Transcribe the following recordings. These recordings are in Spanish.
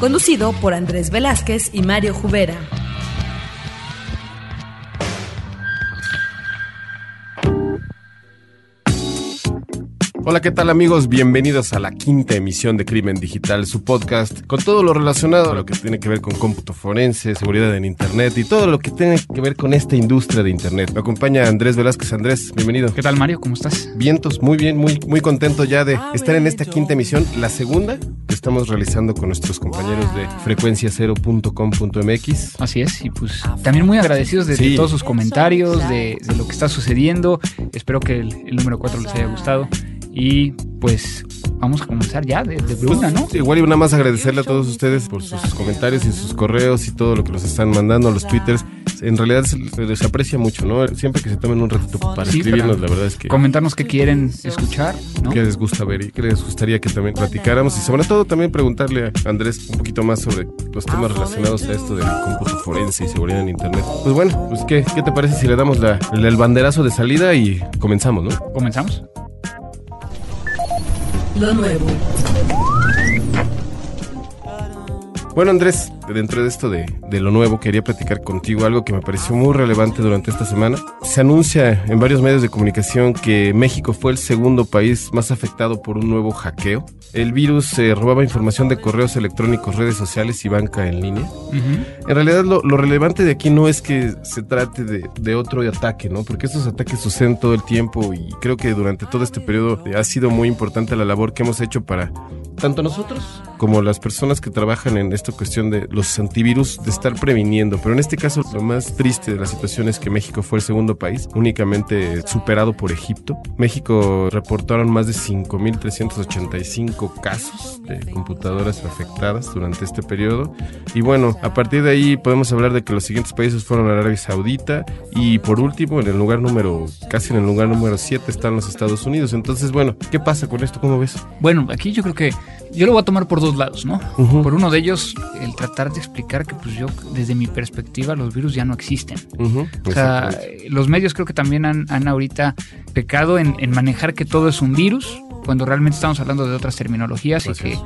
Conducido por Andrés Velázquez y Mario Jubera. Hola, ¿qué tal amigos? Bienvenidos a la quinta emisión de Crimen Digital, su podcast con todo lo relacionado a lo que tiene que ver con cómputo forense, seguridad en Internet y todo lo que tiene que ver con esta industria de Internet. Me acompaña Andrés Velázquez. Andrés, bienvenido. ¿Qué tal Mario? ¿Cómo estás? Vientos, muy bien, muy, muy contento ya de estar en esta quinta emisión, la segunda que estamos realizando con nuestros compañeros de frecuenciacero.com.mx. Así es, y pues también muy agradecidos de, Sí. de todos sus comentarios, de, de lo que está sucediendo. Espero que el, el número 4 les haya gustado. Y pues vamos a comenzar ya de, de una, ¿no? Igual y nada más agradecerle a todos ustedes por sus comentarios y sus correos y todo lo que nos están mandando, los twitters. En realidad se les aprecia mucho, ¿no? Siempre que se tomen un ratito para Sí, escribirnos, la verdad es que... Comentarnos qué quieren escuchar, ¿no? qué les gusta ver y qué les gustaría que también platicáramos y sobre todo también preguntarle a Andrés un poquito más sobre los temas relacionados a esto del cómputo forense y seguridad en internet. Pues bueno, pues qué, qué te parece si le damos la, el banderazo de salida y comenzamos, ¿no? ¿Comenzamos? Lo nuevo. Bueno Andrés, dentro de esto de, de lo nuevo quería platicar contigo algo que me pareció muy relevante durante esta semana. Se anuncia en varios medios de comunicación que México fue el segundo país más afectado por un nuevo hackeo. El virus eh, robaba información de correos electrónicos, redes sociales y banca en línea. Ujú. En realidad lo, lo relevante de aquí no es que se trate de, de otro ataque, ¿no? Porque estos ataques suceden todo el tiempo y creo que durante todo este periodo eh, ha sido muy importante la labor que hemos hecho para tanto nosotros como las personas que trabajan en esta cuestión de los antivirus de estar previniendo. Pero en este caso lo más triste de la situación es que México fue el segundo país, únicamente superado por Egipto. México reportaron más de 5.385 casos de computadoras afectadas durante este periodo. Y bueno, a partir de ahí podemos hablar de que los siguientes países fueron Arabia Saudita y por último, en el lugar número, casi en el lugar número 7 están los Estados Unidos. Entonces, bueno, ¿qué pasa con esto? ¿Cómo ves? Bueno, aquí yo creo que yo lo voy a tomar por dos lados, ¿no? Ujú. Por uno de ellos, el tratar de explicar que pues yo, desde mi perspectiva, los virus ya no existen. O sea, los medios creo que también han, han ahorita pecado en, en manejar que todo es un virus, cuando realmente estamos hablando de otras terminologías y que, eh,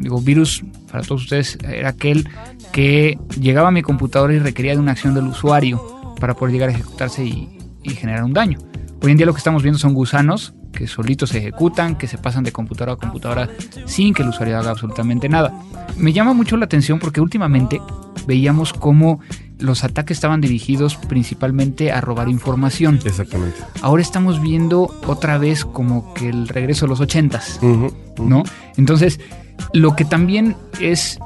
digo, virus para todos ustedes era aquel que llegaba a mi computadora y requería de una acción del usuario para poder llegar a ejecutarse y, y generar un daño. Hoy en día lo que estamos viendo son gusanos que solitos se ejecutan, que se pasan de computadora a computadora sin que el usuario haga absolutamente nada. Me llama mucho la atención porque últimamente veíamos cómo los ataques estaban dirigidos principalmente a robar información. Exactamente. Ahora estamos viendo otra vez como que el regreso de los ochentas. ¿no? Entonces, lo que también es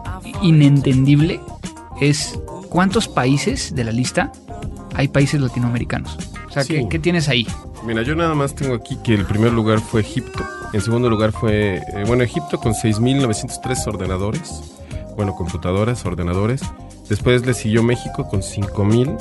inentendible es cuántos países de la lista hay países latinoamericanos. O sea, Sí. ¿qué, qué tienes ahí? Mira, yo nada más tengo aquí que el primer lugar fue Egipto. En segundo lugar fue, eh, bueno, Egipto con 6.903 ordenadores. Bueno, computadoras, ordenadores. Después le siguió México con 5.000.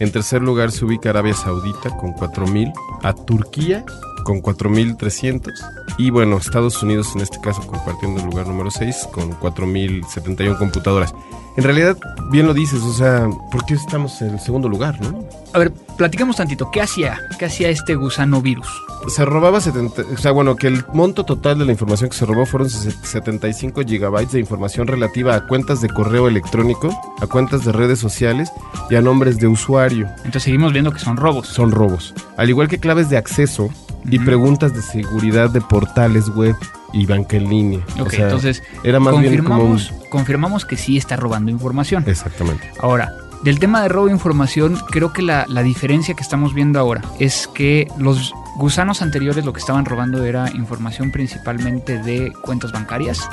En tercer lugar se ubica Arabia Saudita con 4.000. A Turquía con 4.300. Y bueno, Estados Unidos en este caso compartiendo el lugar número 6 con 4.071 computadoras. En realidad, bien lo dices, o sea, ¿por qué estamos en el segundo lugar, no? A ver, platicamos tantito. ¿Qué hacía? ¿Qué hacía este gusano virus? se robaba 70, o sea, bueno, que el monto total de la información que se robó fueron se- 75 gigabytes de información relativa a cuentas de correo electrónico, a cuentas de redes sociales y a nombres de usuario. Entonces seguimos viendo que son robos. Son robos. Al igual que claves de acceso y preguntas de seguridad de portales web y banca en línea. O Ok, sea, entonces era más bien como un... confirmamos, confirmamos que sí está robando información. Exactamente. Ahora, del tema de robo de información, creo que la, la diferencia que estamos viendo ahora es que los gusanos anteriores lo que estaban robando era información principalmente de cuentas bancarias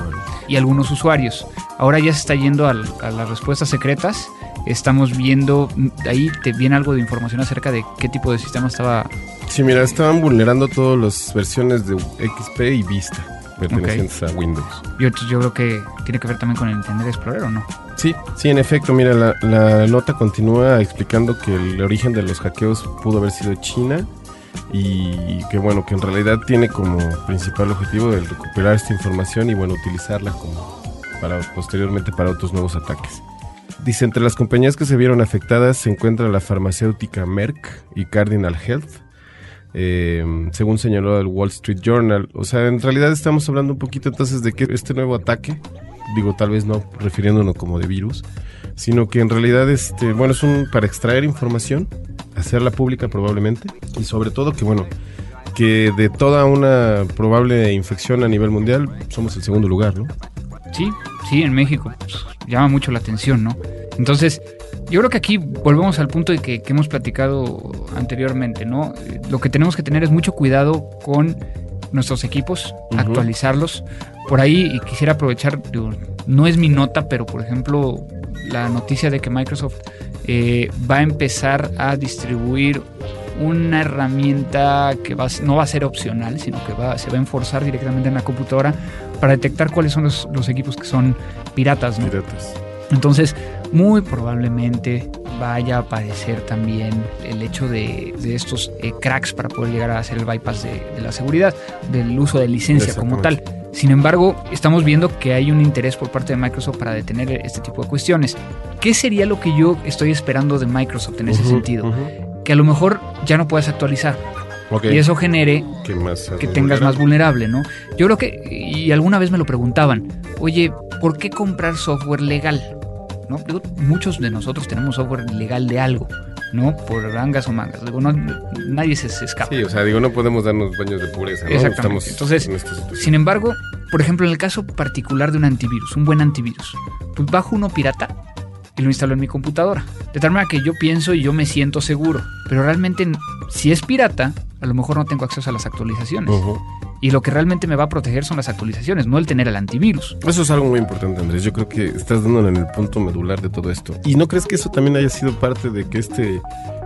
y algunos usuarios. Ahora ya se está yendo al- a las respuestas secretas. Estamos viendo, ahí te viene algo de información acerca de qué tipo de sistema estaba Sí, mira, estaban vulnerando todas las versiones de XP y Vista. Pertenecientes a Windows. Yo, yo creo que tiene que ver también con el Internet Explorer, ¿o no? Sí, sí, en efecto, mira, la, la nota continúa explicando que el origen de los hackeos pudo haber sido China y que bueno, que en realidad tiene como principal objetivo el recuperar esta información y bueno, utilizarla como para posteriormente para otros nuevos ataques. Dice, entre las compañías que se vieron afectadas se encuentra la farmacéutica Merck y Cardinal Health, eh, según señaló el Wall Street Journal. O sea, en realidad estamos hablando un poquito entonces de que este nuevo ataque, digo tal vez no refiriéndonos como de virus, sino que en realidad este, bueno, es un para extraer información, hacerla pública probablemente, y sobre todo que bueno, que de toda una probable infección a nivel mundial somos el segundo lugar, ¿no? Sí, sí, en México. Pues, llama mucho la atención, ¿no? Entonces, yo creo que aquí volvemos al punto de que, que hemos platicado anteriormente, ¿no? Lo que tenemos que tener es mucho cuidado con nuestros equipos, actualizarlos. Por ahí y quisiera aprovechar, digo, no es mi nota, pero por ejemplo, la noticia de que Microsoft eh, va a empezar a distribuir una herramienta que va, no va a ser opcional, sino que va, se va a enforzar directamente en la computadora para detectar cuáles son los, los equipos que son piratas, ¿no? Piratas. Entonces, muy probablemente vaya a aparecer también el hecho de, de estos eh, cracks para poder llegar a hacer el bypass de, de la seguridad, del uso de licencia como tal. Sin embargo, estamos viendo que hay un interés por parte de Microsoft para detener este tipo de cuestiones. ¿Qué sería lo que yo estoy esperando de Microsoft en ese sentido? Que a lo mejor ya no puedas actualizar y eso genere que más que tengas más vulnerable, ¿no? Yo creo que, y alguna vez me lo preguntaban, oye, ¿por qué comprar software legal? ¿No? Digo, muchos de nosotros tenemos software legal de algo, ¿no? Por rangas o mangas. Digo, no, nadie se, se escapa. Sí, o sea, digo, no podemos darnos baños de pureza, ¿no? Exactamente. Estamos Entonces, en. Sin embargo, por ejemplo, en el caso particular de un antivirus, un buen antivirus, pues bajo uno pirata y lo instalo en mi computadora. De tal manera que yo pienso y yo me siento seguro. Pero realmente, si es pirata, a lo mejor no tengo acceso a las actualizaciones. Y lo que realmente me va a proteger son las actualizaciones, no el tener el antivirus. Eso es algo muy importante, Andrés. Yo creo que estás dándole en el punto medular de todo esto. ¿Y no crees que eso también haya sido parte de que este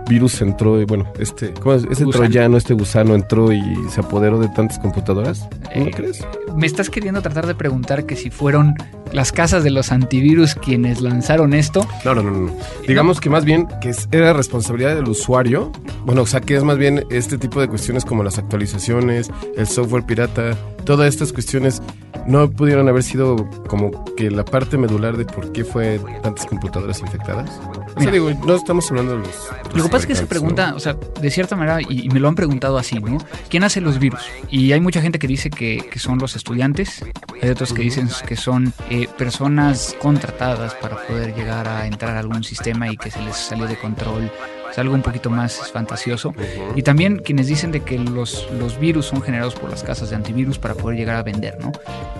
virus entró, y bueno, este, ¿cómo es? Este Gusano. troyano, este gusano entró y se apoderó de tantas computadoras? ¿No Eh, crees? Me estás queriendo tratar de preguntar que si fueron las casas de los antivirus quienes lanzaron esto. No, no, no, no. Digamos que más bien que era responsabilidad del usuario. Bueno, o sea, que es más bien este tipo de cuestiones como las actualizaciones, el software pirata, todas estas cuestiones no pudieron haber sido como que la parte medular de por qué fue tantas computadoras infectadas. O sea, Mira. digo, no estamos hablando de los... Lo que pasa es que se pregunta, ¿no? o sea, de cierta manera, y, y me lo han preguntado así, ¿no? ¿Quién hace los virus? Y hay mucha gente que dice que, que son los estudiantes, hay otros que dicen que son eh, personas contratadas para poder llegar a entrar a algún sistema y que se les salió de control. Es algo un poquito más fantasioso. Y también quienes dicen de que los, los virus son generados por las casas de antivirus para poder llegar a vender, ¿no?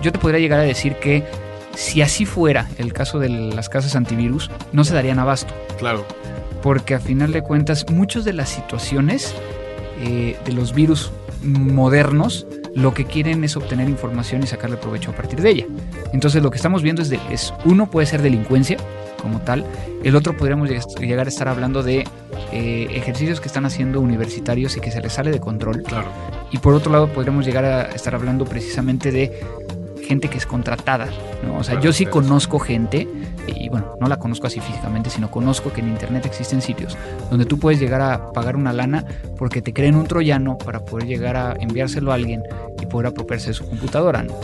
Yo te podría llegar a decir que si así fuera el caso de las casas antivirus, no se darían abasto Claro. porque a final de cuentas muchas de las situaciones eh, de los virus modernos lo que quieren es obtener información y sacarle provecho a partir de ella. Entonces lo que estamos viendo es, de, es uno puede ser delincuencia como tal, el otro podríamos lleg- llegar a estar hablando de eh, ejercicios que están haciendo universitarios y que se les sale de control Claro. y por otro lado podríamos llegar a estar hablando precisamente de gente que es contratada, ¿no? O sea, yo sí conozco gente, y bueno, no la conozco así físicamente, sino conozco que en internet existen sitios donde tú puedes llegar a pagar una lana porque te creen un troyano para poder llegar a enviárselo a alguien y poder apropiarse de su computadora, ¿no?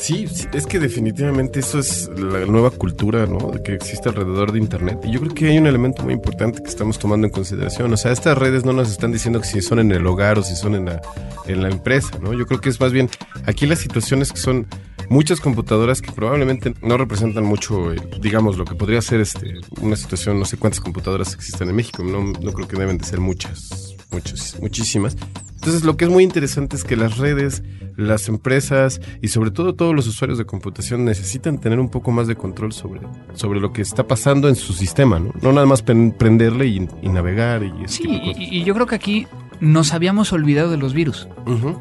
Sí, sí, es que definitivamente eso es la nueva cultura, ¿no? Que existe alrededor de Internet. Y yo creo que hay un elemento muy importante que estamos tomando en consideración. O sea, estas redes no nos están diciendo que si son en el hogar o si son en la, en la empresa, ¿no? Yo creo que es más bien aquí las situaciones que son muchas computadoras que probablemente no representan mucho, eh, digamos, lo que podría ser este, una situación, no sé cuántas computadoras existen en México, no, no creo que deben de ser muchas, muchas, muchísimas. Entonces, lo que es muy interesante es que las redes, las empresas y sobre todo todos los usuarios de computación necesitan tener un poco más de control sobre, sobre lo que está pasando en su sistema, ¿no? No nada más prenderle y, y navegar y Sí, y yo creo que aquí nos habíamos olvidado de los virus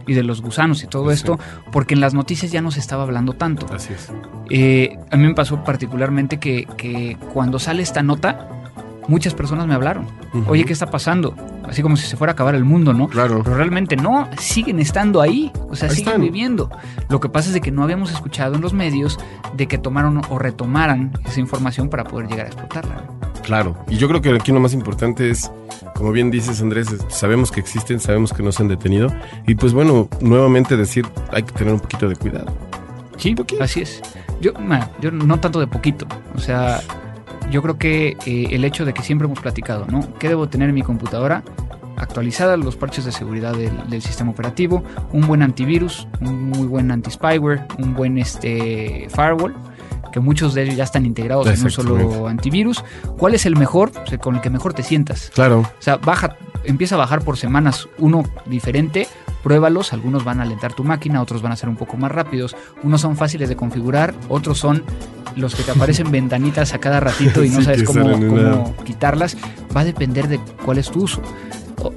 y de los gusanos y todo Sí. esto, porque en las noticias ya no se estaba hablando tanto. Así es. Eh, a mí me pasó particularmente que, que cuando sale esta nota, muchas personas me hablaron. Oye, ¿qué está pasando? así como si se fuera a acabar el mundo, ¿no? Claro. Pero realmente no, siguen estando ahí, o sea, Ahí siguen están. viviendo. Lo que pasa es de que no habíamos escuchado en los medios de que tomaron o retomaran esa información para poder llegar a explotarla. Claro, y yo creo que aquí lo más importante es, como bien dices Andrés, sabemos que existen, sabemos que no se han detenido, y pues bueno, nuevamente decir, hay que tener un poquito de cuidado. Sí, poquito. así es. Yo, yo no tanto de poquito. O sea, yo creo que eh, el hecho de que siempre hemos platicado, ¿no? ¿Qué debo tener en mi computadora? Actualizada los parches de seguridad del, del sistema operativo, un buen antivirus, un muy buen anti-spyware, un buen este, firewall, que muchos de ellos ya están integrados en un solo antivirus. ¿Cuál es el mejor? O sea, con el que mejor te sientas. Claro, O sea, baja, empieza a bajar por semanas uno diferente, pruébalos, algunos van a alentar tu máquina, otros van a ser un poco más rápidos, unos son fáciles de configurar, otros son los que te aparecen ventanitas a cada ratito y no Sí, sabes cómo, cómo quitarlas, va a depender de cuál es tu uso.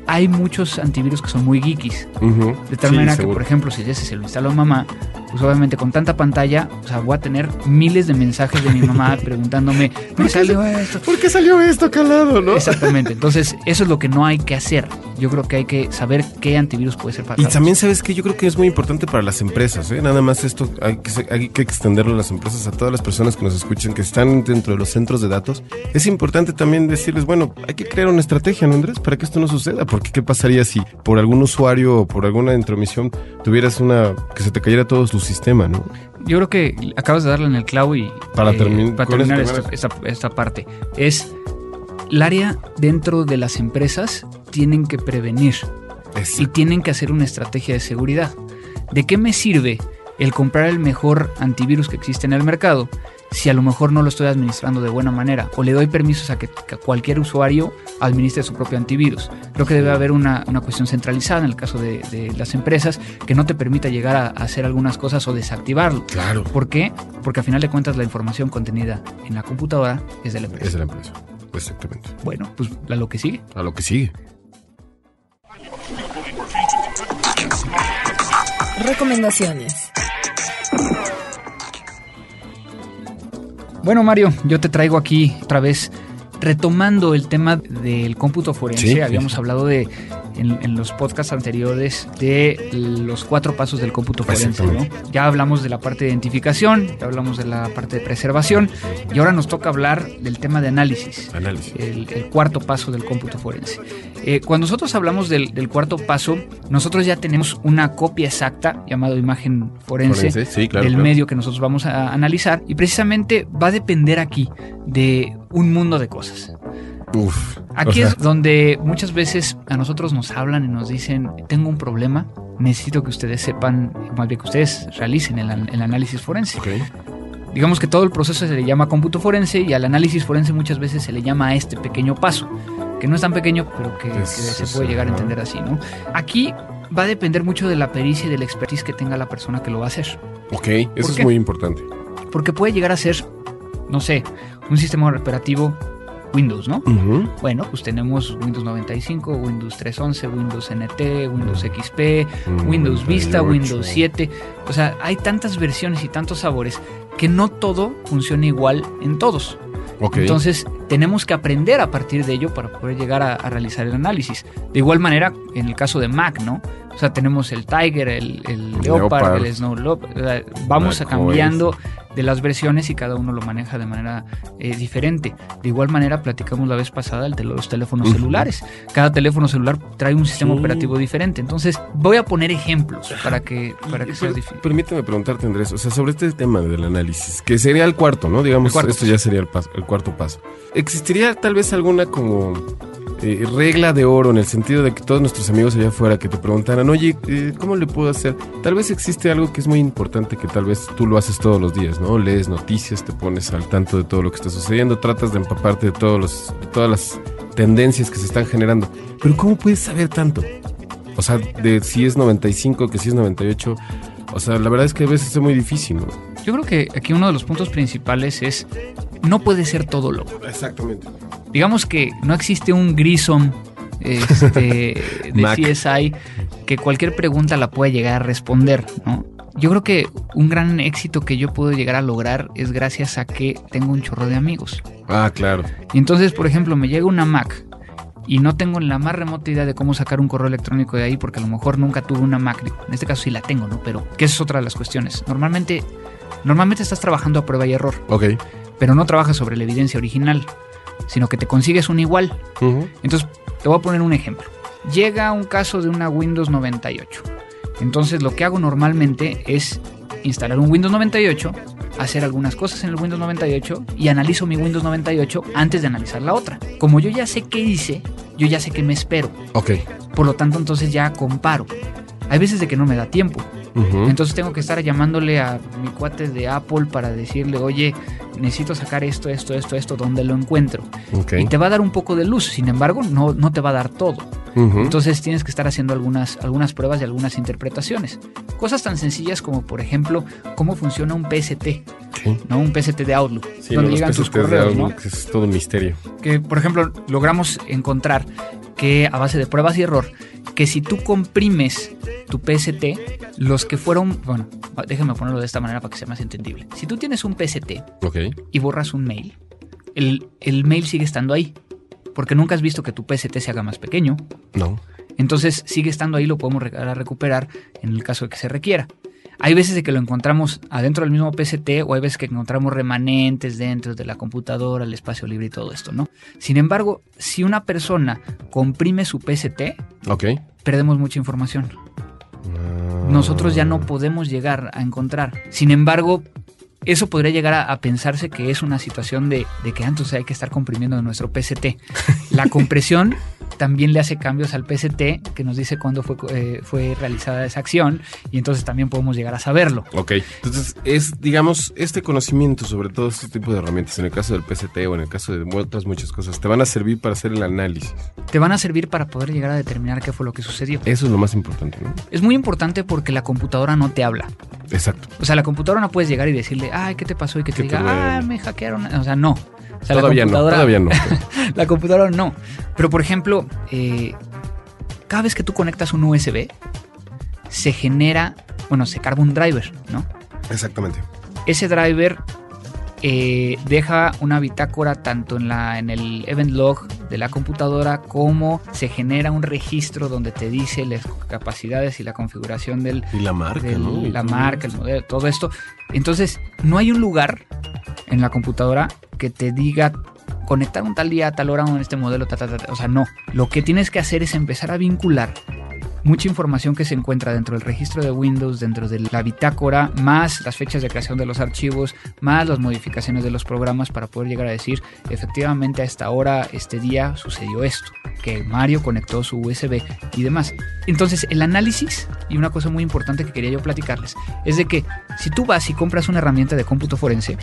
Hay muchos antivirus que son muy geekis, ujú, de tal sí, manera que, por ejemplo, si ese se lo instaló a mamá, pues obviamente con tanta pantalla, o sea, voy a tener miles de mensajes de mi mamá preguntándome, me salió esto, ¿Por qué salió esto calado, no? Exactamente. Entonces, eso es lo que no hay que hacer. Yo creo que hay que saber qué antivirus puede ser para Y también sabes que yo creo que es muy importante para las empresas, ¿eh? Nada más esto hay que, se- hay que extenderlo a las empresas, a todas las personas que nos escuchen, que están dentro de los centros de datos. Es importante también decirles, bueno, hay que crear una estrategia, ¿no, Andrés? Para que esto no suceda. Porque ¿qué pasaría si por algún usuario o por alguna intromisión tuvieras una... que se te cayera todo tu sistema, ¿no? Yo creo que acabas de darle en el clavo y Para eh, para terminar esta, esta- esta parte. Es el área dentro de las empresas tienen que prevenir y tienen que hacer una estrategia de seguridad. ¿De qué me sirve el comprar el mejor antivirus que existe en el mercado si a lo mejor no lo estoy administrando de buena manera o le doy permisos a que, que cualquier usuario administre su propio antivirus? Creo que debe haber una, una cuestión centralizada en el caso de, de las empresas que no te permita llegar a, a hacer algunas cosas o desactivarlo. Claro. ¿Por qué? Porque a final de cuentas la información contenida en la computadora es de la empresa. Es de la empresa. Exactamente. Bueno, pues a lo que sigue. A lo que sigue. Recomendaciones. Bueno, Mario, yo te traigo aquí otra vez retomando el tema del cómputo forense. Sí, Habíamos sí. hablado de en, en los podcasts anteriores de los cuatro pasos del cómputo forense. ¿no? Ya hablamos de la parte de identificación, ya hablamos de la parte de preservación y ahora nos toca hablar del tema de análisis. Análisis. El, el cuarto paso del cómputo forense. Eh, cuando nosotros hablamos del, del cuarto paso, nosotros ya tenemos una copia exacta llamado imagen forense, Forense, sí, claro, del claro. medio que nosotros vamos a analizar y precisamente va a depender aquí de un mundo de cosas. Uf. Aquí o sea, es donde muchas veces a nosotros nos hablan y nos dicen, tengo un problema, necesito que ustedes sepan, más bien que ustedes realicen el, an- el análisis forense. Digamos que todo el proceso se le llama cómputo forense y al análisis forense muchas veces se le llama a este pequeño paso, que no es tan pequeño, pero que, se puede llegar a entender así, ¿no? Aquí va a depender mucho de la pericia y del expertise que tenga la persona que lo va a hacer. Ok, eso ¿Por es qué? muy importante. Porque puede llegar a ser, no sé, un sistema operativo Windows, ¿no? Bueno, pues tenemos Windows 95, Windows 3.11, Windows NT, Windows XP, Windows Vista, 98. Windows 7. O sea, hay tantas versiones y tantos sabores que no todo funciona igual en todos. Entonces, tenemos que aprender a partir de ello para poder llegar a, a realizar el análisis. De igual manera, en el caso de Mac, ¿no? O sea, tenemos el Tiger, el, el Leopard, Leopard. el Snow Leopard. Vamos a cambiando de las versiones y cada uno lo maneja de manera eh, diferente. De igual manera, platicamos la vez pasada el de los teléfonos celulares. Cada teléfono celular trae un sistema Sí. operativo diferente. Entonces, voy a poner ejemplos para que, para que sea difícil. Permíteme preguntarte, Andrés, o sea, sobre este tema del análisis, que sería el cuarto, ¿no? Digamos, cuarto esto ya sería el, paso- el cuarto paso. ¿Existiría tal vez alguna como eh, regla de oro en el sentido de que todos nuestros amigos allá afuera que te preguntaran, oye, eh, ¿cómo le puedo hacer? Tal vez existe algo que es muy importante que tal vez tú lo haces todos los días, ¿no? Lees noticias, te pones al tanto de todo lo que está sucediendo, tratas de empaparte de, todos los, de todas las tendencias que se están generando. Pero ¿cómo puedes saber tanto? O sea, de si es 95, que si es 98. O sea, la verdad es que a veces es muy difícil, ¿no? Yo creo que aquí uno de los puntos principales es no puede ser todo loco. Exactamente. Digamos que no existe un Grison este, de. CSI que cualquier pregunta la pueda llegar a responder, ¿no? Yo creo que un gran éxito que yo puedo llegar a lograr es gracias a que tengo un chorro de amigos. Ah, claro. Y entonces, por ejemplo, me llega una Mac y no tengo la más remota idea de cómo sacar un correo electrónico de ahí porque a lo mejor nunca tuve una Mac. En este caso sí la tengo, ¿no? Pero que esa es otra de las cuestiones. Normalmente, normalmente estás trabajando a prueba y error, Ok. pero no trabajas sobre la evidencia original, sino que te consigues un igual. Entonces, te voy a poner un ejemplo. Llega un caso de una Windows 98. Entonces, lo que hago normalmente es instalar un Windows 98, hacer algunas cosas en el Windows 98 y analizo mi Windows 98 antes de analizar la otra. Como yo ya sé qué hice, yo ya sé qué me espero. Ok. Por lo tanto, entonces ya comparo. Hay veces de que no me da tiempo. Entonces tengo que estar llamándole a mi cuate de Apple para decirle, oye, necesito sacar esto, esto, esto, esto, ¿dónde lo encuentro? Y te va a dar un poco de luz, sin embargo, no, no te va a dar todo. Entonces tienes que estar haciendo algunas, algunas pruebas y algunas interpretaciones. Cosas tan sencillas como, por ejemplo, cómo funciona un PST. ¿no? Un PST de Outlook, Sí, no, donde los llegan tus de correos, ¿no? Es todo un misterio. Que, por ejemplo, logramos encontrar que a base de pruebas y error, que si tú comprimes tu PST, los que fueron, bueno, déjame ponerlo de esta manera para que sea más entendible. Si tú tienes un PST y borras un mail, el, el mail sigue estando ahí, porque nunca has visto que tu PST se haga más pequeño, No. entonces sigue estando ahí, lo podemos recuperar en el caso de que se requiera. Hay veces de que lo encontramos adentro del mismo PST o hay veces que encontramos remanentes dentro de la computadora, el espacio libre y todo esto, ¿no? Sin embargo, si una persona comprime su PST, perdemos mucha información. Ah. Nosotros ya no podemos llegar a encontrar. Sin embargo, eso podría llegar a, a pensarse que es una situación de, de que antes hay que estar comprimiendo nuestro PST. La compresión también le hace cambios al PST que nos dice cuándo fue, eh, fue realizada esa acción y entonces también podemos llegar a saberlo. Ok, entonces es, digamos, este conocimiento sobre todo este tipo de herramientas, en el caso del PCT o en el caso de otras muchas cosas, te van a servir para hacer el análisis. Te van a servir para poder llegar a determinar qué fue lo que sucedió. Eso es lo más importante, ¿no? Es muy importante porque la computadora no te habla. Exacto. O sea, la computadora no puedes llegar y decirle, ay, ¿qué te pasó? Y que te te diga, duele. ah, me hackearon. O sea, no. O sea, todavía la no, todavía no. La computadora no. Pero por ejemplo, eh, cada vez que tú conectas un USB, se genera, bueno, se carga un driver, ¿no? Exactamente. Ese driver eh, deja una bitácora tanto en, la, en el event log de la computadora como se genera un registro donde te dice las capacidades y la configuración del, Y la marca, del- ¿no? La marca, el modelo, todo esto. Entonces, no hay un lugar en la computadora que te diga conectar un tal día a tal hora en este modelo, ta, ta, ta. o sea, no. Lo que tienes que hacer es empezar a vincular mucha información que se encuentra dentro del registro de Windows, dentro de la bitácora, más las fechas de creación de los archivos, más las modificaciones de los programas para poder llegar a decir, efectivamente a esta hora, este día sucedió esto, que Mario conectó su USB y demás. Entonces, el análisis, y una cosa muy importante que quería yo platicarles, es de que si tú vas y compras una herramienta de cómputo forense.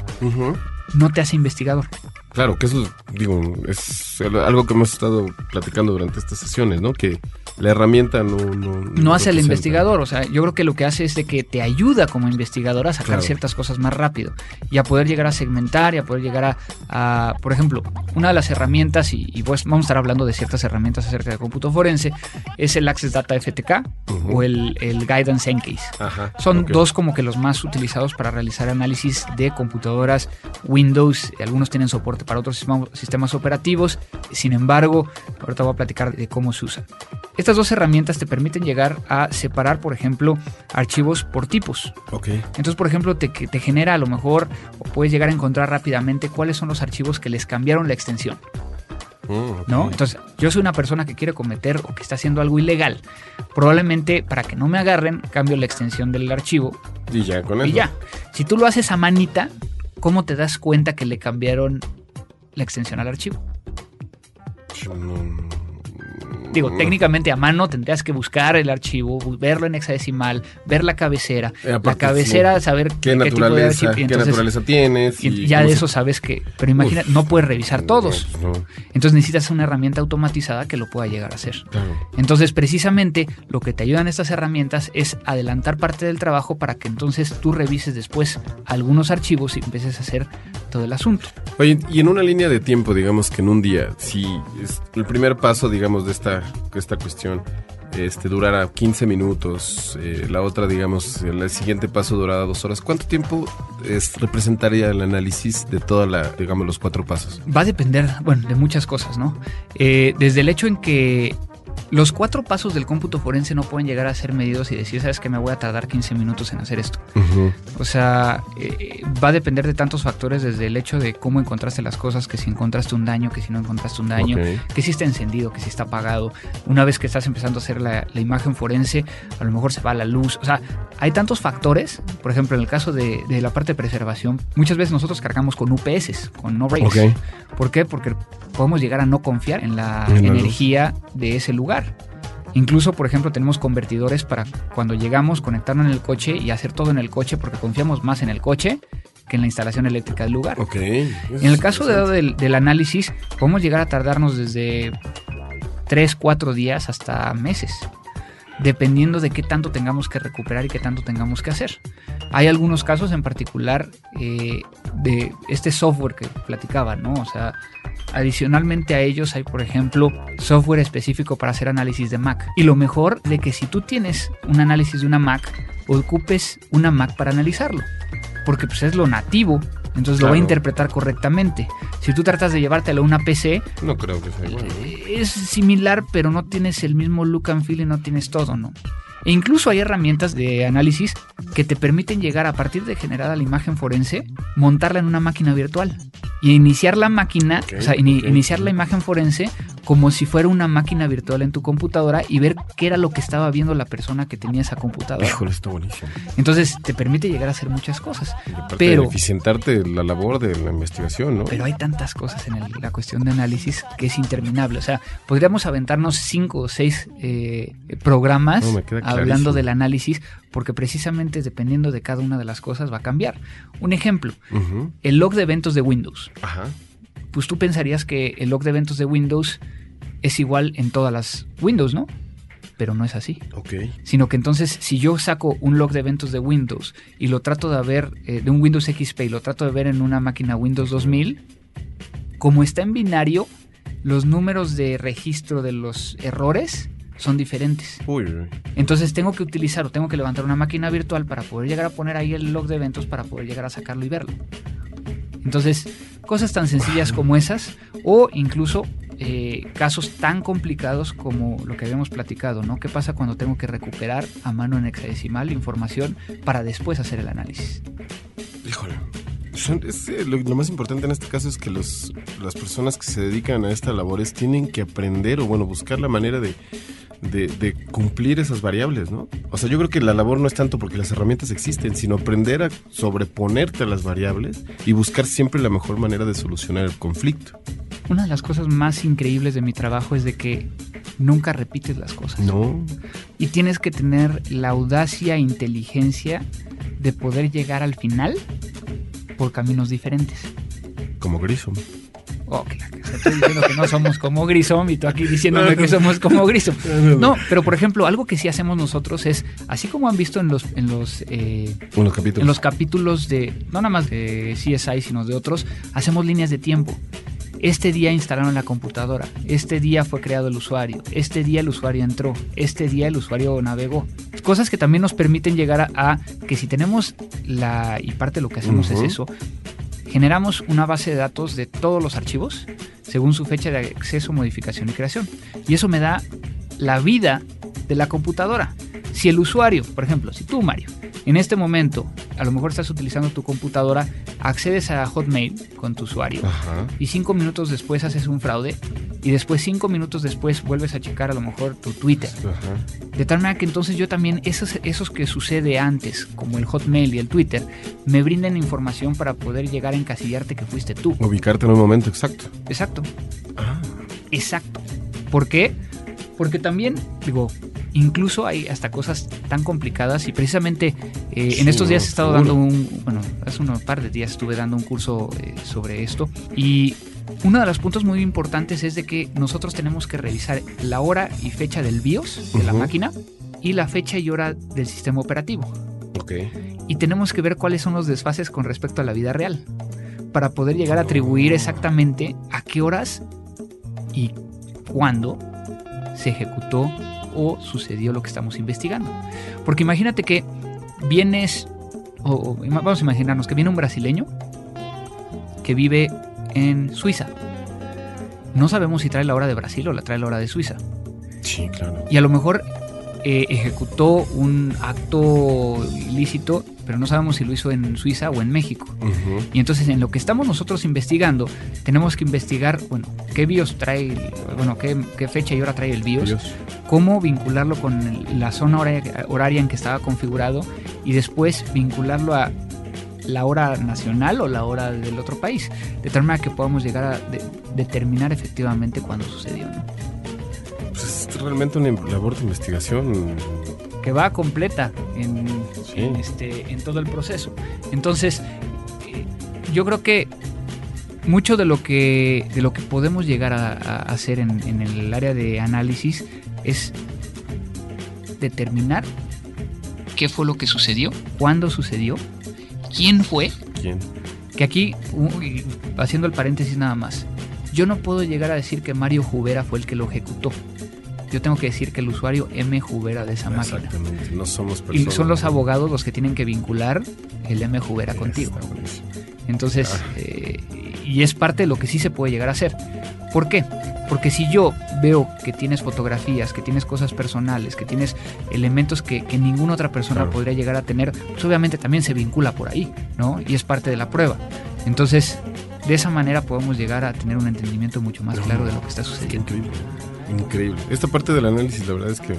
No te hace investigador. Claro, que eso, digo, es algo que hemos estado platicando durante estas sesiones, ¿no? Que la herramienta no... No, no hace al investigador. O sea, yo creo que lo que hace es de que te ayuda como investigador a sacar Claro. ciertas cosas más rápido y a poder llegar a segmentar y a poder llegar a, a- por ejemplo, una de las herramientas, y, y pues vamos a estar hablando de ciertas herramientas acerca de cómputo forense, es el Access Data FTK o el, el Guidance Encase. Ajá. Son dos como que los más utilizados para realizar análisis de computadoras Windows. Algunos tienen soporte para otros sistema- sistemas operativos. Sin embargo, ahorita voy a platicar de cómo se usan. Estas dos herramientas te permiten llegar a separar, por ejemplo, archivos por tipos. Ok. Entonces, por ejemplo, te, genera a lo mejor o puedes llegar a encontrar rápidamente cuáles son los archivos que les cambiaron la extensión. Ok. ¿no? Entonces, yo soy una persona que quiere cometer o que está haciendo algo ilegal. Probablemente para que no me agarren, cambio la extensión del archivo Y ya con eso. y ya. Si tú lo haces a manita, ¿cómo te das cuenta que le cambiaron la extensión al archivo? No, Digo, técnicamente a mano tendrías que buscar el archivo, verlo en hexadecimal, ver la cabecera, Eh, la cabecera, saber ¿Qué, tipo de naturaleza, archivo. y qué entonces- naturaleza tienes? y ya de se- eso sabes que. Pero imagina, no puedes revisar todos. No, no, Entonces necesitas una herramienta automatizada que lo pueda llegar a hacer. claro. Entonces, precisamente lo que te ayudan estas herramientas es adelantar parte del trabajo para que entonces tú revises después algunos archivos y empieces a hacer todo el asunto. Oye, y en una línea de tiempo, digamos que en un día, si es el primer paso, digamos, de esta, de esta cuestión, este, durara 15 minutos, eh, la otra, digamos, el siguiente paso durara dos horas, ¿cuánto tiempo es, representaría el análisis de toda la, digamos, los cuatro pasos? Va a depender, bueno, de muchas cosas, ¿no? Eh, desde el hecho en que los cuatro pasos del cómputo forense no pueden llegar a ser medidos y decir, sabes que me voy a tardar 15 minutos en hacer esto. O sea, eh, va a depender de tantos factores, desde el hecho de cómo encontraste las cosas, que si encontraste un daño, que si no encontraste un daño, que si está encendido, que si está apagado. Una vez que estás empezando a hacer la, imagen forense, a lo mejor se va la luz. O sea, hay tantos factores. Por ejemplo, en el caso de, la parte de preservación, muchas veces nosotros cargamos con UPS, con no breaks. ¿Por qué? Porque podemos llegar a no confiar en la energía de ese lugar. Incluso, por ejemplo, tenemos convertidores para cuando llegamos conectarnos en el coche y hacer todo en el coche porque confiamos más en el coche que en la instalación eléctrica del lugar. En el caso del, del, análisis, podemos llegar a tardarnos desde 3, 4 días hasta meses dependiendo de qué tanto tengamos que recuperar y qué tanto tengamos que hacer. Hay algunos casos en particular eh, de este software que platicaba, ¿no? O sea, adicionalmente a ellos hay, por ejemplo, software específico para hacer análisis de Mac. Y lo mejor de que si tú tienes un análisis de una Mac, ocupes una Mac para analizarlo. Porque pues es lo nativo entonces lo va a interpretar correctamente. Si tú tratas de llevártelo a una PC, no creo que sea igual. Es similar, pero no tienes el mismo look and feel y no tienes todo, ¿no? E incluso hay herramientas de análisis que te permiten llegar a partir de generada la imagen forense, montarla en una máquina virtual y iniciar la máquina, o sea, iniciar la imagen forense como si fuera una máquina virtual en tu computadora y ver qué era lo que estaba viendo la persona que tenía esa computadora. Híjole, está buenísimo. Entonces te permite llegar a hacer muchas cosas. pero eficientarte la labor de la investigación, ¿no? Pero hay tantas cosas en la cuestión de análisis que es interminable. O sea, podríamos aventarnos cinco o seis eh, programas hablando del análisis porque precisamente dependiendo de cada una de las cosas va a cambiar. Un ejemplo, el log de eventos de Windows. Ajá. Pues tú pensarías que el log de eventos de Windows es igual en todas las Windows, ¿no? Pero no es así. Ok. Sino que entonces, si yo saco un log de eventos de Windows y lo trato de ver eh, de un Windows XP y lo trato de ver en una máquina Windows 2000, como está en binario, los números de registro de los errores son diferentes. Uy, Entonces tengo que utilizar o tengo que levantar una máquina virtual para poder llegar a poner ahí el log de eventos para poder llegar a sacarlo y verlo. Entonces, cosas tan sencillas como esas o incluso eh, casos tan complicados como lo que habíamos platicado, ¿no? ¿Qué pasa cuando tengo que recuperar a mano en hexadecimal información para después hacer el análisis? Híjole. Eh, lo, más importante en este caso es que los, las personas que se dedican a esta labores tienen que aprender o bueno, buscar la manera de, de, cumplir esas variables, ¿no? O sea, yo creo que la labor no es tanto porque las herramientas existen, sino aprender a sobreponerte a las variables y buscar siempre la mejor manera de solucionar el conflicto. Una de las cosas más increíbles de mi trabajo es de que nunca repites las cosas. No. Y tienes que tener la audacia e inteligencia de poder llegar al final por caminos diferentes. Como Grissom. Oh, estoy diciendo que no somos como Grisom y tú aquí diciéndome que somos como Grisom. No, pero por ejemplo, algo que sí hacemos nosotros es, así como han visto en los, en los, eh, los capítulos. en los capítulos de, no nada más de CSI, sino de otros, hacemos líneas de tiempo. Este día instalaron la computadora, este día fue creado el usuario, este día el usuario entró, este día el usuario navegó. Cosas que también nos permiten llegar a, a que si tenemos la, y parte de lo que hacemos es eso, generamos una base de datos de todos los archivos según su fecha de acceso, modificación y creación. Y eso me da la vida de la computadora. Si el usuario, por ejemplo, si tú, Mario, en este momento, a lo mejor estás utilizando tu computadora, accedes a Hotmail con tu usuario y cinco minutos después haces un fraude y después cinco minutos después vuelves a checar a lo mejor tu Twitter. De tal manera que entonces yo también, esos, esos que sucede antes, como el Hotmail y el Twitter, me brinden información para poder llegar a encasillarte que fuiste tú. Ubicarte en un momento exacto. Exacto. Ah. Exacto. ¿Por qué? Porque también, digo, incluso hay hasta cosas tan complicadas y precisamente eh, en estos días he estado dando un, bueno, hace un par de días estuve dando un curso eh, sobre esto y uno de los puntos muy importantes es de que nosotros tenemos que revisar la hora y fecha del BIOS de la máquina y la fecha y hora del sistema operativo. Okay. Y tenemos que ver cuáles son los desfases con respecto a la vida real para poder llegar a atribuir exactamente a qué horas y cuándo se ejecutó o sucedió lo que estamos investigando. Porque imagínate que vienes, o, o vamos a imaginarnos que viene un brasileño que vive en Suiza. No sabemos si trae la hora de Brasil o la trae la hora de Suiza. Sí, claro. Y a lo mejor eh, ejecutó un acto ilícito, pero no sabemos si lo hizo en Suiza o en México. Y entonces en lo que estamos nosotros investigando, tenemos que investigar, bueno, qué BIOS trae, bueno, qué, qué fecha y hora trae el BIOS, Dios. cómo vincularlo con el- la zona horaria, horaria en que estaba configurado y después vincularlo a la hora nacional o la hora del otro país, de tal manera que podamos llegar a de- determinar efectivamente cuándo sucedió. ¿no? Realmente una labor de investigación. que va completa en, Sí. en, este, en todo el proceso. Entonces, eh, yo creo que mucho de lo que, de lo que podemos llegar a, a hacer en, en el área de análisis es determinar qué fue lo que sucedió, cuándo sucedió, quién fue, ¿Quién? que aquí, uy, haciendo el paréntesis nada más, yo no puedo llegar a decir que Mario Jubera fue el que lo ejecutó. Yo tengo que decir que el usuario M Jubera de esa máquina. Exactamente. No somos Y personas. son los abogados los que tienen que vincular el M Jubera contigo. Entonces, Ah. eh, y es parte de lo que sí se puede llegar a hacer. ¿Por qué? Porque si yo veo que tienes fotografías, que tienes cosas personales, que tienes elementos que, que ninguna otra persona Claro. podría llegar a tener, pues obviamente también se vincula por ahí, ¿no? Y es parte de la prueba. Entonces, de esa manera podemos llegar a tener un entendimiento mucho más claro de lo que está sucediendo. Increíble. Esta parte del análisis, la verdad es que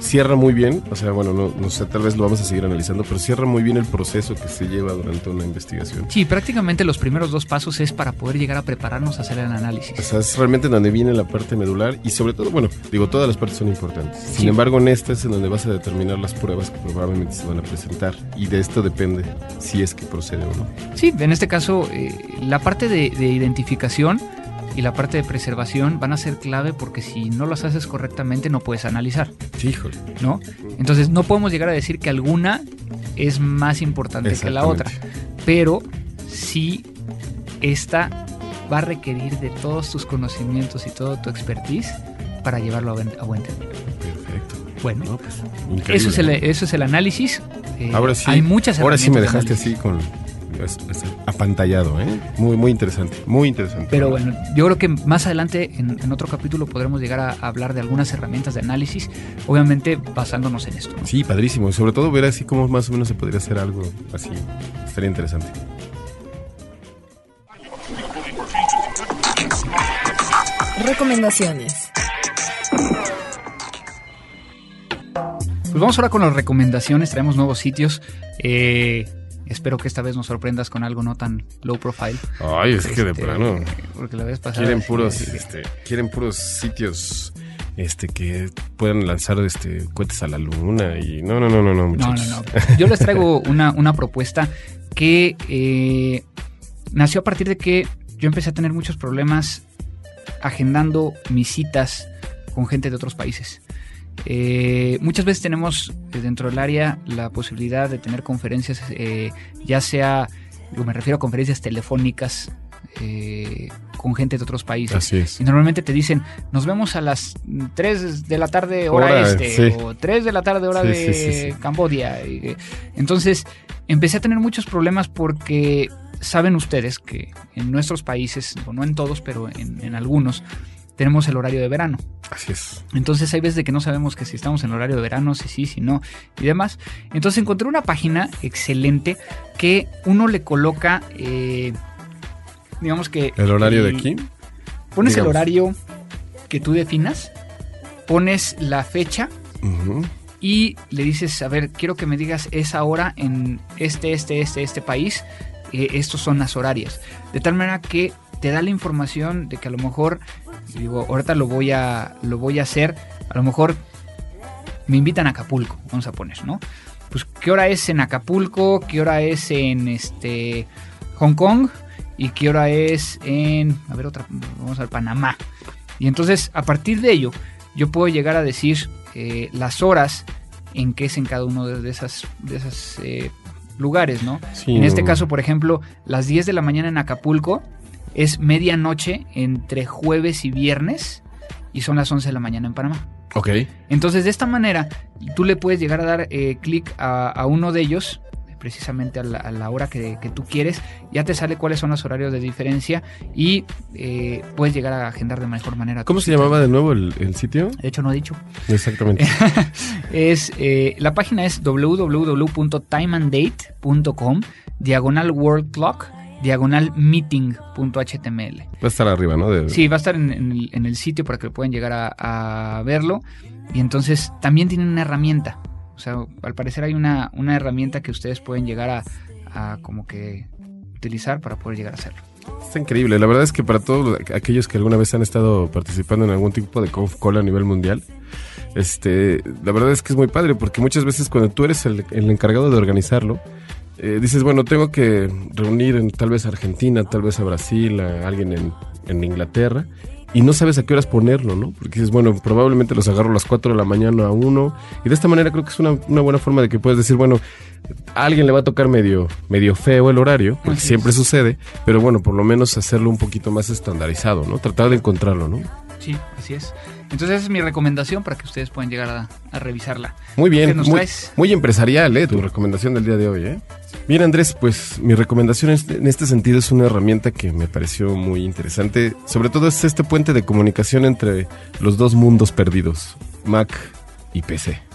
cierra muy bien. O sea, bueno, no, no sé, tal vez lo vamos a seguir analizando, pero cierra muy bien el proceso que se lleva durante una investigación. Sí, prácticamente los primeros dos pasos es para poder llegar a prepararnos a hacer el análisis. O sea, es realmente donde viene la parte medular y sobre todo, bueno, digo, todas las partes son importantes. Sin Sí. embargo, en esta es en donde vas a determinar las pruebas que probablemente se van a presentar y de esto depende si es que procede o no. Sí, en este caso, eh, la parte de, de identificación y la parte de preservación van a ser clave porque si no las haces correctamente no puedes analizar, Sí, híjole. ¿no? Entonces no podemos llegar a decir que alguna es más importante que la otra, pero sí esta va a requerir de todos tus conocimientos y todo tu expertise para llevarlo a buen, a buen término. Perfecto. Bueno, No, pues, eso es, el, eso es el análisis. Eh, Ahora sí. Hay muchas Ahora sí me dejaste así con es- es apantallado, ¿eh? Muy, muy interesante, muy interesante. Pero bueno, yo creo que más adelante en, en otro capítulo podremos llegar a hablar de algunas herramientas de análisis, obviamente basándonos en esto. ¿no? Sí, padrísimo. Y sobre todo ver así cómo más o menos se podría hacer algo así. Estaría interesante. Recomendaciones. Pues vamos ahora con las recomendaciones, traemos nuevos sitios. Eh, espero que esta vez nos sorprendas con algo no tan low profile. Ay, es que de Este, plano Porque la vez pasada... quieren puros, este, quieren puros sitios este que puedan lanzar este cohetes a la luna y no, no, no, no, no, No, no, no. Yo les traigo una, una propuesta que eh, nació a partir de que yo empecé a tener muchos problemas agendando mis citas con gente de otros países. Eh, muchas veces tenemos eh, dentro del área la posibilidad de tener conferencias, eh, ya sea, me refiero a conferencias telefónicas eh, con gente de otros países. Así es. Y normalmente te dicen, nos vemos a las 3 de la tarde hora, Hora, este, sí. o 3 de la tarde hora Sí, de sí. Cambodia. Entonces, empecé a tener muchos problemas porque saben ustedes que en nuestros países, o no en todos, pero en, en algunos, tenemos el horario de verano. Así es. Entonces hay veces de que no sabemos que si estamos en horario de verano, si sí, si no y demás. Entonces encontré una página excelente que uno le coloca, eh, digamos que... El horario de aquí. Pones el horario que tú definas, pones la fecha y le dices, a ver, quiero que me digas esa hora en este, este, este, este país. Eh, estos son las horarias. De tal manera que te da la información de que a lo mejor, digo, ahorita lo voy a, lo voy a hacer, a lo mejor me invitan a Acapulco, vamos a poner, ¿no? Pues qué hora es en Acapulco, qué hora es en este Hong Kong y qué hora es en, a ver otra, vamos a ver, Panamá. Y entonces a partir de ello yo puedo llegar a decir eh, las horas en que es en cada uno de esas, de esas eh, lugares, ¿no? Sí, En este caso, por ejemplo, las 10 de la mañana en Acapulco es medianoche entre jueves y viernes y son las 11 de la mañana en Panamá. Ok. Entonces, de esta manera, tú le puedes llegar a dar eh, clic a, a uno de ellos precisamente a la, a la hora que, que, tú quieres, ya te sale cuáles son los horarios de diferencia y eh, puedes llegar a agendar de mejor manera. ¿Cómo se llamaba de nuevo el, el, sitio? De hecho, no he dicho. Exactamente. es, eh, la página es www.timeanddate.com, diagonal world clock diagonal meeting.html. Va a estar arriba, ¿no? De... Sí, va a estar en, en, el, en, el, sitio para que puedan llegar a, a verlo. Y entonces también tienen una herramienta o sea, al parecer hay una, una herramienta que ustedes pueden llegar a, a, como que utilizar para poder llegar a hacerlo. Está increíble. La verdad es que para todos aquellos que alguna vez han estado participando en algún tipo de conf call a nivel mundial, este, la verdad es que es muy padre porque muchas veces cuando tú eres el, el encargado de organizarlo, eh, dices, bueno, tengo que reunir en tal vez a Argentina, tal vez a Brasil, a alguien en, en Inglaterra, y no sabes a qué horas ponerlo, ¿no? Porque dices, bueno, probablemente los agarro a las 4 de la mañana a uno. Y de esta manera creo que es una, una buena forma de que puedes decir, bueno, a alguien le va a tocar medio, medio feo el horario, porque Así siempre es. sucede, pero bueno, por lo menos hacerlo un poquito más estandarizado, ¿no? Tratar de encontrarlo, ¿no? Sí, así es. Entonces esa es mi recomendación para que ustedes puedan llegar a, a revisarla. Muy bien, muy, muy, empresarial, ¿eh? Tu recomendación del día de hoy, ¿eh? Bien, Andrés, pues mi recomendación en este sentido es una herramienta que me pareció muy interesante. Sobre todo es este puente de comunicación entre los dos mundos perdidos, Mac y PC.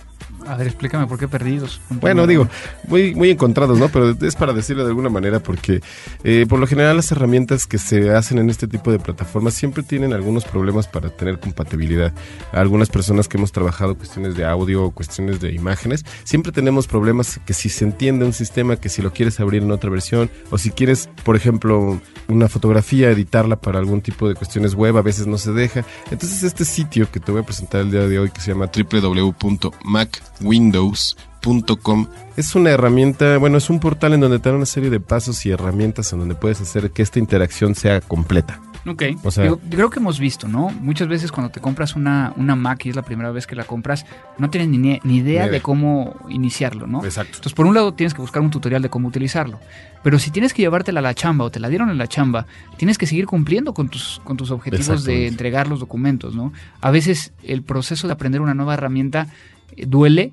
A ver, explícame por qué perdidos. Bueno, digo, muy, muy encontrados, ¿no? Pero es para decirlo de alguna manera porque eh, por lo general las herramientas que se hacen en este tipo de plataformas siempre tienen algunos problemas para tener compatibilidad. Algunas personas que hemos trabajado cuestiones de audio o cuestiones de imágenes, siempre tenemos problemas que si se entiende un sistema, que si lo quieres abrir en otra versión o si quieres, por ejemplo, una fotografía, editarla para algún tipo de cuestiones web, a veces no se deja. Entonces este sitio que te voy a presentar el día de hoy que se llama www.mac windows.com es una herramienta, bueno, es un portal en donde te da una serie de pasos y herramientas en donde puedes hacer que esta interacción sea completa. Ok, o sea, yo, yo creo que hemos visto, ¿no? Muchas veces cuando te compras una, una Mac y es la primera vez que la compras, no tienes ni, ni idea de cómo iniciarlo, ¿no? Exacto. Entonces, por un lado, tienes que buscar un tutorial de cómo utilizarlo. Pero si tienes que llevártela a la chamba o te la dieron en la chamba, tienes que seguir cumpliendo con tus, con tus objetivos de entregar los documentos, ¿no? A veces el proceso de aprender una nueva herramienta duele,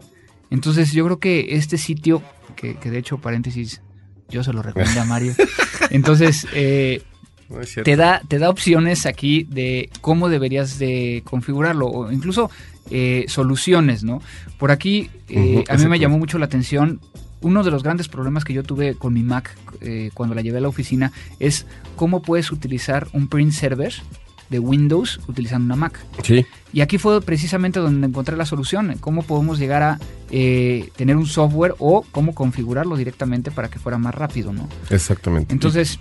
entonces yo creo que este sitio, que, que de hecho, paréntesis, yo se lo recomiendo a Mario. Entonces, eh, no te, da, te da opciones aquí de cómo deberías de configurarlo o incluso eh, soluciones, ¿no? Por aquí eh, uh -huh, a mí me llamó mucho la atención uno de los grandes problemas que yo tuve con mi Mac eh, cuando la llevé a la oficina es cómo puedes utilizar un print server de Windows utilizando una Mac. Sí. Y aquí fue precisamente donde encontré la solución, cómo podemos llegar a eh, tener un software o cómo configurarlo directamente para que fuera más rápido, ¿no? Exactamente. Entonces,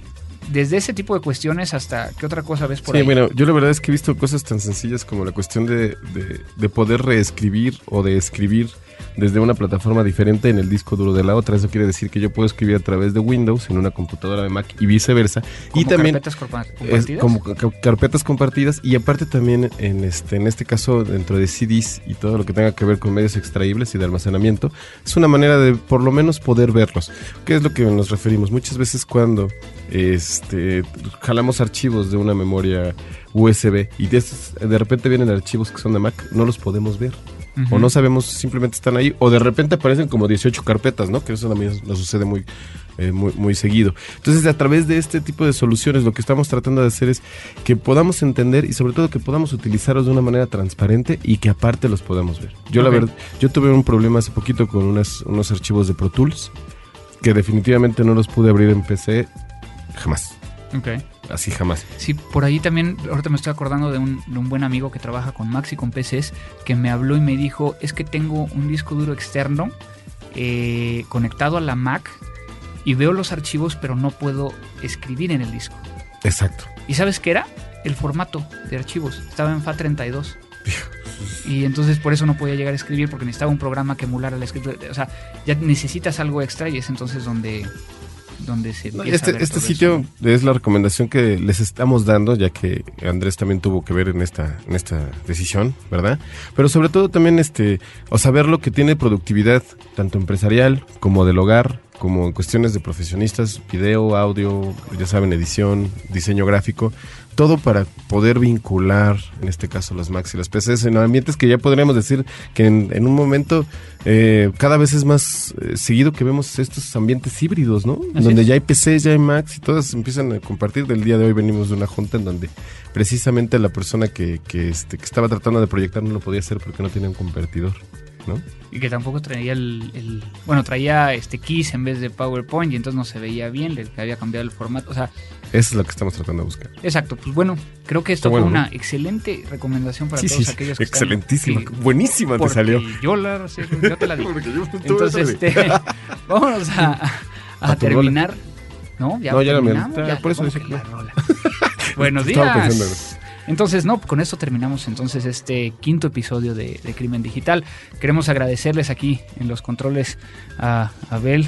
desde ese tipo de cuestiones hasta qué otra cosa ves por sí, ahí. bueno, yo la verdad es que he visto cosas tan sencillas como la cuestión de, de, de poder reescribir o de escribir desde una plataforma diferente en el disco duro de la otra. Eso quiere decir que yo puedo escribir a través de Windows en una computadora de Mac y viceversa. ¿Como y también carpetas compartidas? Es como carpetas compartidas y aparte también en este en este caso dentro de CDs y todo lo que tenga que ver con medios extraíbles y de almacenamiento es una manera de por lo menos poder verlos. ¿Qué es lo que nos referimos? Muchas veces cuando este jalamos archivos de una memoria USB y de, estos, de repente vienen archivos que son de Mac, no los podemos ver. Uh -huh. O no sabemos, simplemente están ahí. O de repente aparecen como 18 carpetas, ¿no? Que eso también nos sucede muy, eh, muy, muy seguido. Entonces, a través de este tipo de soluciones, lo que estamos tratando de hacer es que podamos entender y sobre todo que podamos utilizarlos de una manera transparente y que aparte los podamos ver. Yo, okay. la verdad, yo tuve un problema hace poquito con unas, unos archivos de Pro Tools que definitivamente no los pude abrir en PC jamás. Okay. Así jamás. Sí, por ahí también, ahorita me estoy acordando de un, de un, buen amigo que trabaja con Max y con PCs, que me habló y me dijo, es que tengo un disco duro externo eh, conectado a la Mac y veo los archivos, pero no puedo escribir en el disco. Exacto. ¿Y sabes qué era? El formato de archivos. Estaba en FAT32. Y entonces por eso no podía llegar a escribir porque necesitaba un programa que emulara la escritura. O sea, ya necesitas algo extra y es entonces donde donde se este, este sitio eso. es la recomendación que les estamos dando ya que Andrés también tuvo que ver en esta en esta decisión verdad pero sobre todo también este o saber lo que tiene productividad tanto empresarial como del hogar como en cuestiones de profesionistas video audio ya saben edición diseño gráfico todo para poder vincular, en este caso, las Macs y las PCs en ambientes que ya podríamos decir que en, en un momento eh, cada vez es más eh, seguido que vemos estos ambientes híbridos, ¿no? Así donde es. ya hay PCs, ya hay Macs y todas empiezan a compartir. Del día de hoy venimos de una junta en donde precisamente la persona que, que, este, que estaba tratando de proyectar no lo podía hacer porque no tenía un convertidor, ¿no? Y que tampoco traía el, el- bueno, traía este Kiss en vez de PowerPoint y entonces no se veía bien, le había cambiado el formato. O sea, Eso es lo que estamos tratando de buscar. exacto, pues bueno, creo que esto bueno, fue una ¿no? excelente recomendación para Sí, todos sí, aquellos que están- excelentísima, que- buenísima te salió. Yo, la, sí, yo te la di. Porque yo estuve Entonces, este, vámonos a, a A tu terminar. ¿No? No, ya terminamos, me- ya, por eso ¿cómo dice que? Buenos días. Entonces, no, con esto terminamos entonces este quinto episodio de, de Crimen Digital. Queremos agradecerles aquí en los controles a Abel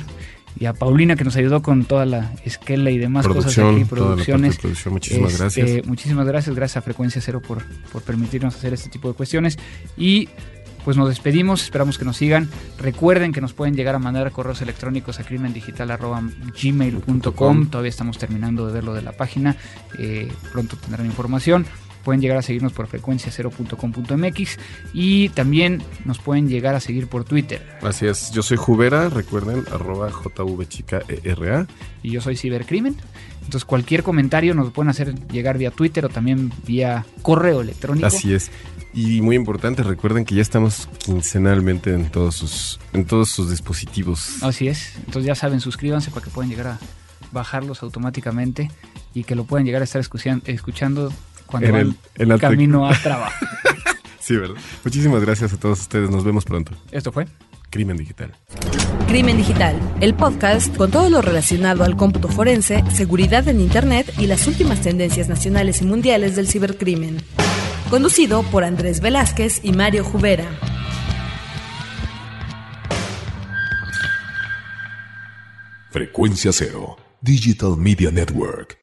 y a Paulina que nos ayudó con toda la esquela y demás cosas Producción, aquí, parte de producciones. producción, muchísimas Este, gracias. Muchísimas gracias, gracias a Frecuencia Cero por, por permitirnos hacer este tipo de cuestiones. Y pues nos despedimos, esperamos que nos sigan. Recuerden que nos pueden llegar a mandar correos electrónicos a crimendigital.gmail.com. Todavía estamos terminando de ver lo de la página. eh, pronto tendrán información. Pueden llegar a seguirnos por frecuencia0.com.mx y también nos pueden llegar a seguir por Twitter. Así es, yo soy Jubera, recuerden, arroba jvchicaera. y yo soy Cibercrimen. Entonces cualquier comentario nos lo pueden hacer llegar vía Twitter o también vía correo electrónico. Así es. Y muy importante, recuerden que ya estamos quincenalmente en todos sus, en todos sus dispositivos. Así es. Entonces ya saben, suscríbanse para que puedan llegar a bajarlos automáticamente y que lo puedan llegar a estar escuchan- escuchando cuando En el- en camino a trabajo. Sí, ¿verdad? Muchísimas gracias a todos ustedes, nos vemos pronto. Esto fue. Crimen Digital. Crimen Digital, el podcast con todo lo relacionado al cómputo forense, seguridad en Internet y las últimas tendencias nacionales y mundiales del cibercrimen. Conducido por Andrés Velázquez y Mario Jubera. Frecuencia Cero, Digital Media Network.